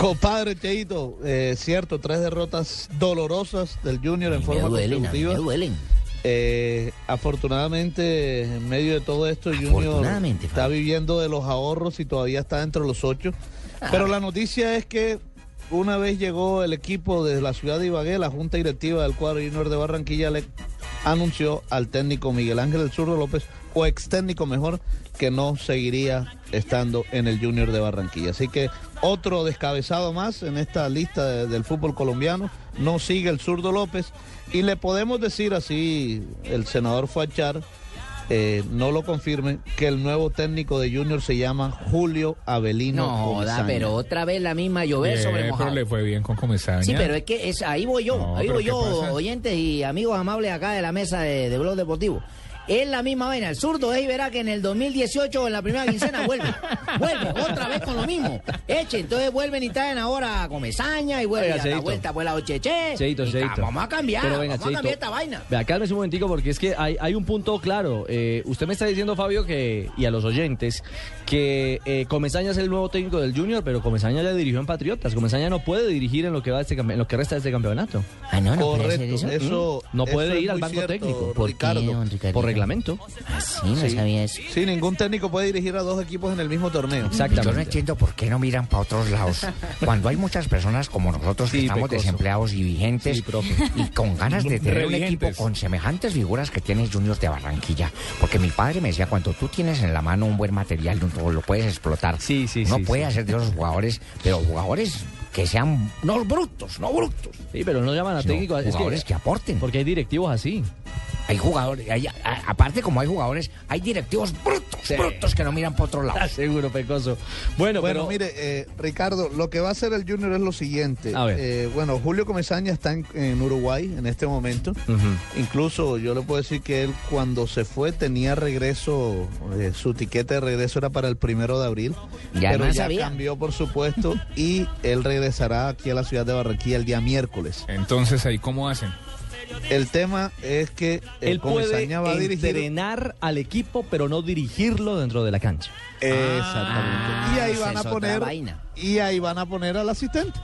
Compadre Cheito, eh, cierto, tres derrotas dolorosas del Junior en forma duelen, consecutiva. duelen. Eh, afortunadamente, en medio de todo esto, Junior está viviendo de los ahorros y todavía está entre los ocho. Pero la noticia es que una vez llegó el equipo desde la ciudad de Ibagué, la junta directiva del cuadro Junior de Barranquilla le anunció al técnico Miguel Ángel El Zurdo López, o ex técnico mejor, que no seguiría estando en el Junior de Barranquilla. Así que otro descabezado más en esta lista de- del fútbol colombiano, no sigue el Zurdo López. Y le podemos decir así, el senador Fachar, eh, no lo confirme, que el nuevo técnico de Junior se llama Julio Avelino. No joda, Comesaña. pero otra vez la misma llover Bien, sobre pero mojado. le fue bien con Comesaña. Sí, pero es que es, ahí voy yo, No, ahí pero voy ¿qué yo, pasa? oyentes y amigos amables acá de la mesa de, de Blog Deportivo. Es la misma vaina, el zurdo es y verá que en el 2018 en la primera quincena vuelve, vuelve otra vez con lo mismo. Eche, entonces vuelven y traen ahora a Comesaña y vuelven Oiga, a la Cheito. vuelta pues la Ocheche. Cheito, Y Cheito. Vamos a cambiar, Pero venga, vamos a cambiar esta vaina. Vea, cálmese un momentico porque es que hay, hay un punto claro. Eh, usted me está diciendo, Fabio, que y a los oyentes, que eh, Comesaña es el nuevo técnico del Junior, pero Comesaña ya dirigió en Patriotas. Comesaña no puede dirigir en lo que va este en lo que resta de este campeonato. Ah, no, no puede hacer Correcto, eso. eso, No puede ir al banco cierto, técnico. ¿Por qué, Ricardo. don Ricardito? Por reglamento. Ah, sí, no Sí. sabía eso. Sí, ningún técnico puede dirigir a dos equipos en el mismo torneo. Yo no Exactamente. entiendo por qué no miran para otros lados. Cuando hay muchas personas como nosotros que Sí, estamos pecoso. desempleados y vigentes Sí, profe. y con ganas de tener un equipo con semejantes figuras que tiene Junior de Barranquilla. Porque mi padre me decía, cuando tú tienes en la mano un buen material, no lo puedes explotar. Sí, sí, No sí, puede sí. hacer de los jugadores, pero jugadores que sean no brutos, no brutos. Sí, pero no llaman a sino técnico. Es jugadores que, que aporten. porque hay directivos así. Hay jugadores, hay- a- aparte como hay jugadores, hay directivos brutos, Sí. brutos que no miran para otro lado. Seguro, pecoso. Bueno, Bueno, pero mire, eh, Ricardo, lo que va a hacer el Junior es lo siguiente. A ver. Eh, bueno, Julio Comesaña está en, en Uruguay en este momento. Incluso yo le puedo decir que él cuando se fue tenía regreso, eh, su tiquete de regreso era para el primero de abril. Ya pero no ya sabía. cambió, por supuesto, y él regresará aquí a la ciudad de Barranquilla el día miércoles. Entonces, ¿ahí cómo hacen? El tema es que el él puede Comesaña va a dirigir. entrenar al equipo, pero no dirigirlo dentro de la cancha. Exactamente. y ahí van a poner vaina. y ahí van a poner al asistente.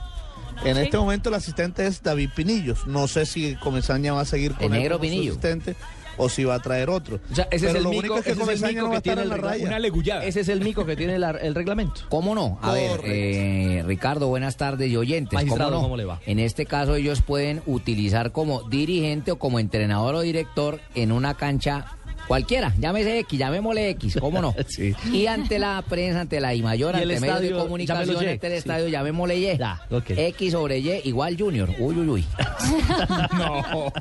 En este momento el asistente es David Pinillos. No sé si Comesaña va a seguir con El él negro como su asistente o si va a traer otro. O sea, ese Pero es el lo mico, único es que ese es el Comesaña mico no va a que estar tiene en la el raya. Una legullada. Ese es el mico que tiene la- el reglamento. ¿Cómo no? A ver, eh, Ricardo, buenas tardes y oyentes. Magistrado, ¿Cómo, no? ¿cómo le va? En este caso ellos pueden utilizar como dirigente o como entrenador o director en una cancha cualquiera. Llámese X, llamémosle X, ¿cómo no? Sí. Y ante la prensa, ante la I mayor, Y el ante medios de comunicación, Y. ante el Sí. estadio, llamémosle Y. Ya. X sobre Y igual Junior. Uy, uy, uy. No.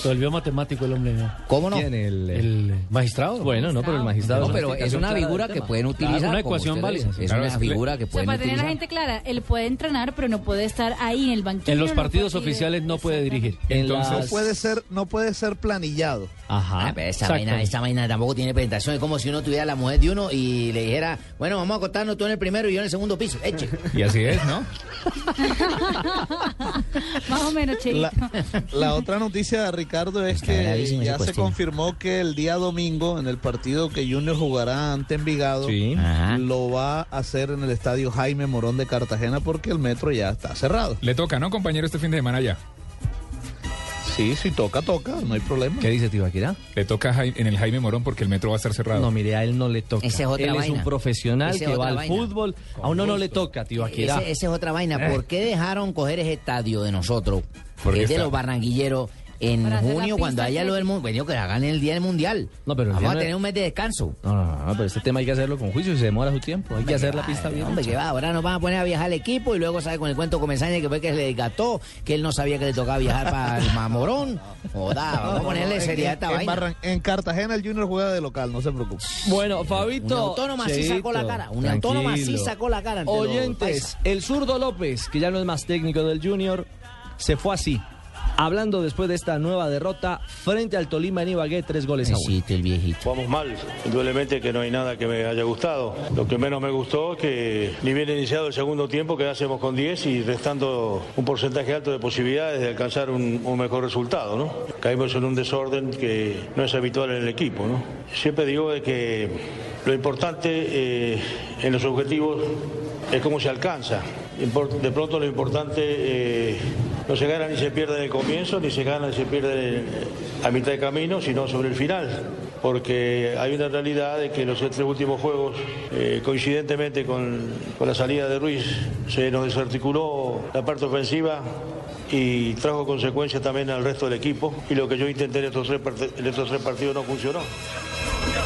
Se volvió matemático el hombre. ¿no? ¿Cómo no? ¿Quién? El, El magistrado. Bueno, no, pero el magistrado. No, pero una es una figura que pueden utilizar. una como ecuación válida. Es Claro, una que- figura que O sea, pueden para tener a la utilizar. gente clara, él puede entrenar, pero no puede estar ahí en el banquillo. En los no partidos oficiales no puede dirigir. En Entonces- No puede ser, no puede ser planillado. Ajá. Ah, pero esa vaina, esa vaina tampoco tiene presentación. Es como si uno tuviera la mujer de uno y le dijera, bueno, vamos a acostarnos tú en el primero y yo en el segundo piso. Eche. Y así es, ¿no? Más o menos. La, la otra noticia, Ricardo, es Está que ese ya se confirmó que el día domingo, en el partido que Junior jugará ante Envigado, Sí. Lo va a hacer en el estadio Jaime Morón de Cartagena porque el metro ya está cerrado. Le toca, ¿no, compañero, este fin de semana ya? Sí, si toca, toca, no hay problema. ¿Qué dice Tibaquirá? Le toca en el Jaime Morón porque el metro va a estar cerrado. No, mire, a él no le toca. Esa es otra él es un profesional es que va al fútbol. A uno no le toca, Tibaquirá. Ese- Esa es otra vaina. ¿Por qué dejaron coger ese estadio de nosotros? Porque Que es de está- los barranquilleros. En junio, cuando haya lo del mundo, bueno, que hagan el día del mundial. No, pero Vamos a no- tener un mes de descanso. No, no, no, pero este tema hay que hacerlo con juicio y se demora su tiempo. Hay que hacer la pista Ay, bien. Hombre, que va, ahora nos van a poner a viajar el equipo y luego sale con el cuento Comesaña que fue que se le desgató, que él no sabía que le tocaba viajar para el Mamorón. Joda, vamos a ponerle seriedad a esta en vaina. Barran- en Cartagena el Junior juega de local, no se preocupe. Bueno, Un Fabito. autónoma sí sacó la cara. Un autónoma sí sacó la cara. Oyentes, el zurdo López, que ya no es más técnico del Junior, se fue así. Hablando después de esta nueva derrota frente al Tolima en Ibagué, tres goles a uno. Besito, el viejito. Vamos mal, indudablemente que no hay nada que me haya gustado. Lo que menos me gustó es que ni bien iniciado el segundo tiempo quedásemos con 10 y restando un porcentaje alto de posibilidades de alcanzar un, un mejor resultado. ¿no? Caímos en un desorden que no es habitual en el equipo. ¿no? Siempre digo de que lo importante eh, en los objetivos es cómo se alcanza. De pronto lo importante eh, no se gana ni se pierde en el comienzo, ni se gana ni se pierde a mitad de camino, sino sobre el final. Porque hay una realidad de que los tres últimos juegos, eh, coincidentemente con, con la salida de Ruiz, se nos desarticuló la parte ofensiva y trajo consecuencias también al resto del equipo. Y lo que yo intenté en estos tres, part- en estos tres partidos no funcionó.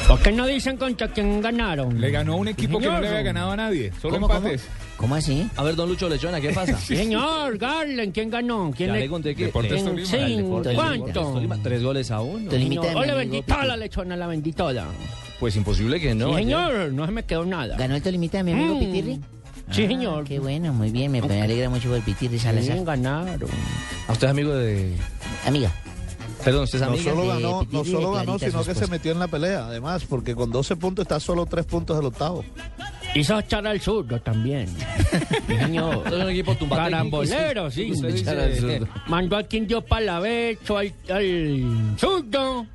¿Por qué no dicen contra quién ganaron? Le ganó a un equipo que no le había ganado a nadie. Solo ¿Cómo, cómo? empates. ¿Cómo así? A ver, don Lucho Lechona, ¿qué pasa? Sí, Señor, Garland, ¿quién ganó? ¿Quién Ya le- conté que... Deportes eh, Tolima. Sí, al Deportes ¿cuánto? Tolima, Tres goles a uno. Hola, amigo bendita la lechona, la benditola. Pues imposible que no. sí, ayer. señor, no se me quedó nada. ¿Ganó el Tolimita de mi amigo Mm. Pitirri? Sí, Ah, señor. Qué bueno, muy bien. Me, me alegra mucho por Pitirri Sí, Salazar. ganaron. ¿A usted es amigo de...? Amiga. Perdón, ¿usted es No amiga? solo de ganó, no solo ganó, Clarita, sino que se esposa. metió en la pelea, además, porque con 12 puntos está solo 3 puntos del octavo. Hizo echar al zurdo también. Es un equipo tumbateco. Carambolero, sí. Dice-. Mandó al Quindio Palavecho, al, al zurdo.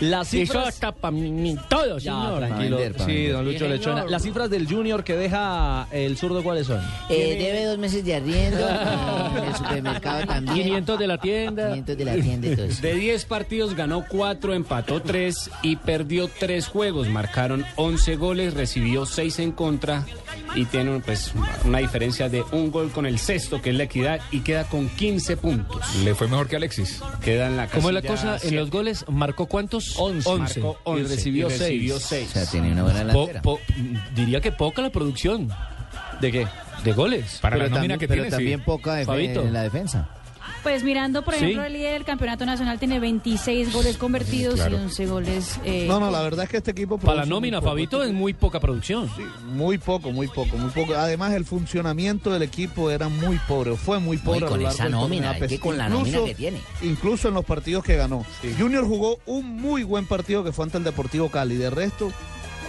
Las Hizo cifras... hasta para mí todo, Ya, señor. tranquilo. vender, sí, vender. don Lucho Sí, Lechona. señor. Las cifras del Junior que deja el zurdo, ¿cuáles son? Eh, debe dos meses de arriendo. y en el supermercado también. 500 de la tienda. 500 de la tienda y todo eso. De 10 partidos ganó 4, empató 3 y perdió 3 juegos. Marcaron 11 goles, recibió 6 en contra y tiene pues, una diferencia de un gol con el sexto, que es la equidad, y queda con 15 puntos. Le fue mejor que Alexis. Queda en la ¿Cómo es la cosa? En siete. los goles, ¿marcó cuántos? 11. Marcó 11 Y recibió y recibió seis. O sea, tiene una buena Po- delantera. po- diría que poca la producción ¿De qué? de goles. Para pero la nómina también, que pero tiene, también sí. poca en la defensa. Pues mirando, por Sí. ejemplo, el líder del campeonato nacional tiene 26 goles convertidos Claro. y 11 goles. eh, No, no, la verdad es que este equipo... Para la nómina. Fabito, es muy poca producción. Sí, muy poco, muy poco, muy poco. Además, el funcionamiento del equipo era muy pobre, fue muy pobre. Lo con esa nómina, que con la incluso- nómina que tiene. Incluso en los partidos que ganó. Junior jugó un muy buen partido que fue ante el Deportivo Cali. De resto,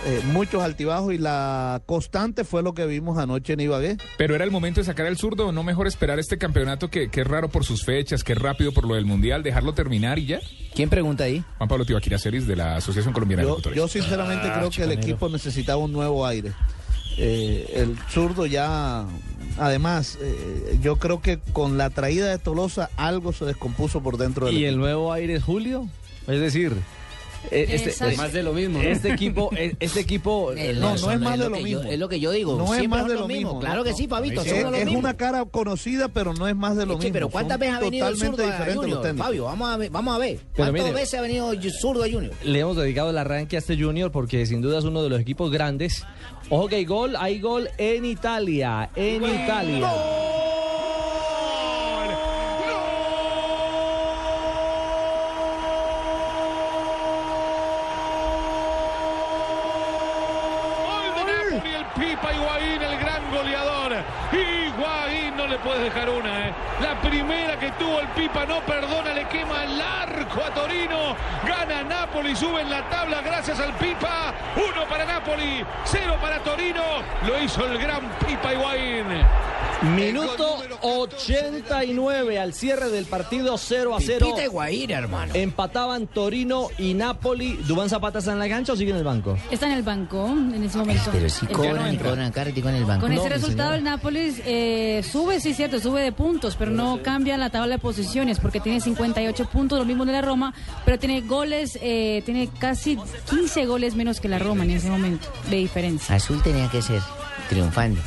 eh, muchos altibajos y la constante fue lo que vimos anoche en Ibagué. Pero era el momento de sacar al zurdo, no mejor esperar este campeonato que, que es raro por sus fechas, que es rápido por lo del Mundial, dejarlo terminar y ya. ¿Quién pregunta ahí? Juan Pablo Tibaquira Celis de la Asociación Colombiana de Yo, Locutores. yo sinceramente creo que el equipo necesitaba un nuevo aire. Eh, el zurdo ya, además, eh, yo creo que con la traída de Tolosa algo se descompuso por dentro del ¿Y el nuevo aire es Julio? Es decir, este, Exacto. Más de lo mismo. ¿no? este equipo, eh, este equipo... Eh, no, no es más de lo que yo- mismo. es lo que yo digo. No es más de lo lo mismo, Claro que sí, Fabito, Es, lo es una cara conocida, pero no es más de lo Sí, mismo. pero ¿cuántas veces ha venido el zurdo a Junior? Fabio, vamos a ver. Vamos a ver. ¿Cuántas veces ha venido el zurdo a Junior? Le hemos dedicado el arranque a este Junior porque sin duda es uno de los equipos grandes. Ojo que hay gol, hay gol en Italia, en Italia. Pipa Higuaín, el gran goleador. Higuaín no le puedes dejar una, ¿eh? La primera que tuvo el Pipa no perdona, le quema el arco a Torino. Gana Napoli, sube en la tabla gracias al Pipa. Uno para Napoli, cero para Torino. Lo hizo el gran Pipa Higuaín. Minuto 89 al cierre del partido 0 a 0. Pipita Higuaín, hermano. Empataban Torino y Napoli. ¿Dubán Zapata está en la cancha o sigue en el banco? Está en el banco en ese momento. Pero El- cobran y cobran en el banco. No, ese resultado señora. el Nápoles eh, sube, sí cierto, sube de puntos, pero no cambia la tabla de posiciones porque tiene 58 puntos, lo mismo de la Roma, pero tiene goles, eh, tiene casi 15 goles menos que la Roma en ese momento de diferencia. Azul tenía que ser triunfando.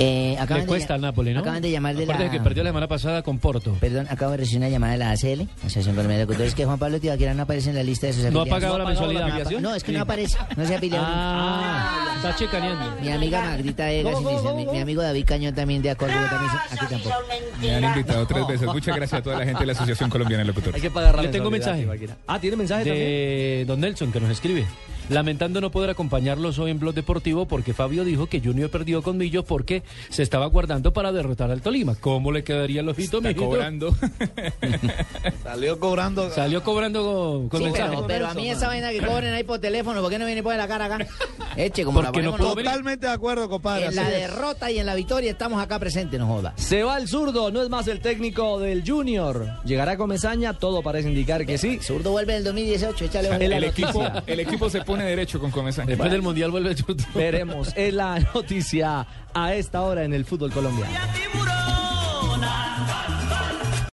Eh, acaban Le de cuesta lla- al Napoli, ¿no? Acaban de llamar de Acuérdate la... que perdió la semana pasada con Porto. Perdón, acabo de recibir una llamada de la ACL, Asociación Colombiana de Locutores, que Juan Pablo Tibaquira no aparece en la lista de sus ¿No ha afiliados. pagado la mensualidad? No, No, es que no aparece, no se ha afiliado. Ah, está chicaneando. Mi amiga Magdita Egas y mi, mi- mi amigo David Cañón también de acuerdo, también aquí tampoco. Me han invitado tres veces. Muchas gracias a toda la gente de la Asociación Colombiana de Locutores. Hay que pagar la Le tengo mensaje. Ah, ¿tiene mensaje también? de Don Nelson que nos escribe. Lamentando no poder acompañarlos hoy en Blog Deportivo porque Fabio dijo que Junior perdió con Millos porque se estaba guardando para derrotar al Tolima. ¿Cómo le quedaría el ojito, Está mijito? cobrando. Salió cobrando. Salió cobrando con, con Sí, mensaje. pero, pero a mí esa vaina que cobren ahí por teléfono, ¿por qué no viene por la cara acá? Eche, como la Porque no pudo nosotros. Totalmente de acuerdo, compadre. En la derrota y en la victoria estamos acá presentes, no joda. Se va el zurdo, no es más el técnico del Junior. Llegará Comesaña, todo parece indicar que sí. Zurdo vuelve en el 2018, échale la El equipo, el equipo se pone derecho con Comesaña. Después del Mundial vuelve el zurdo. Veremos, es la noticia a esta hora en el fútbol colombiano.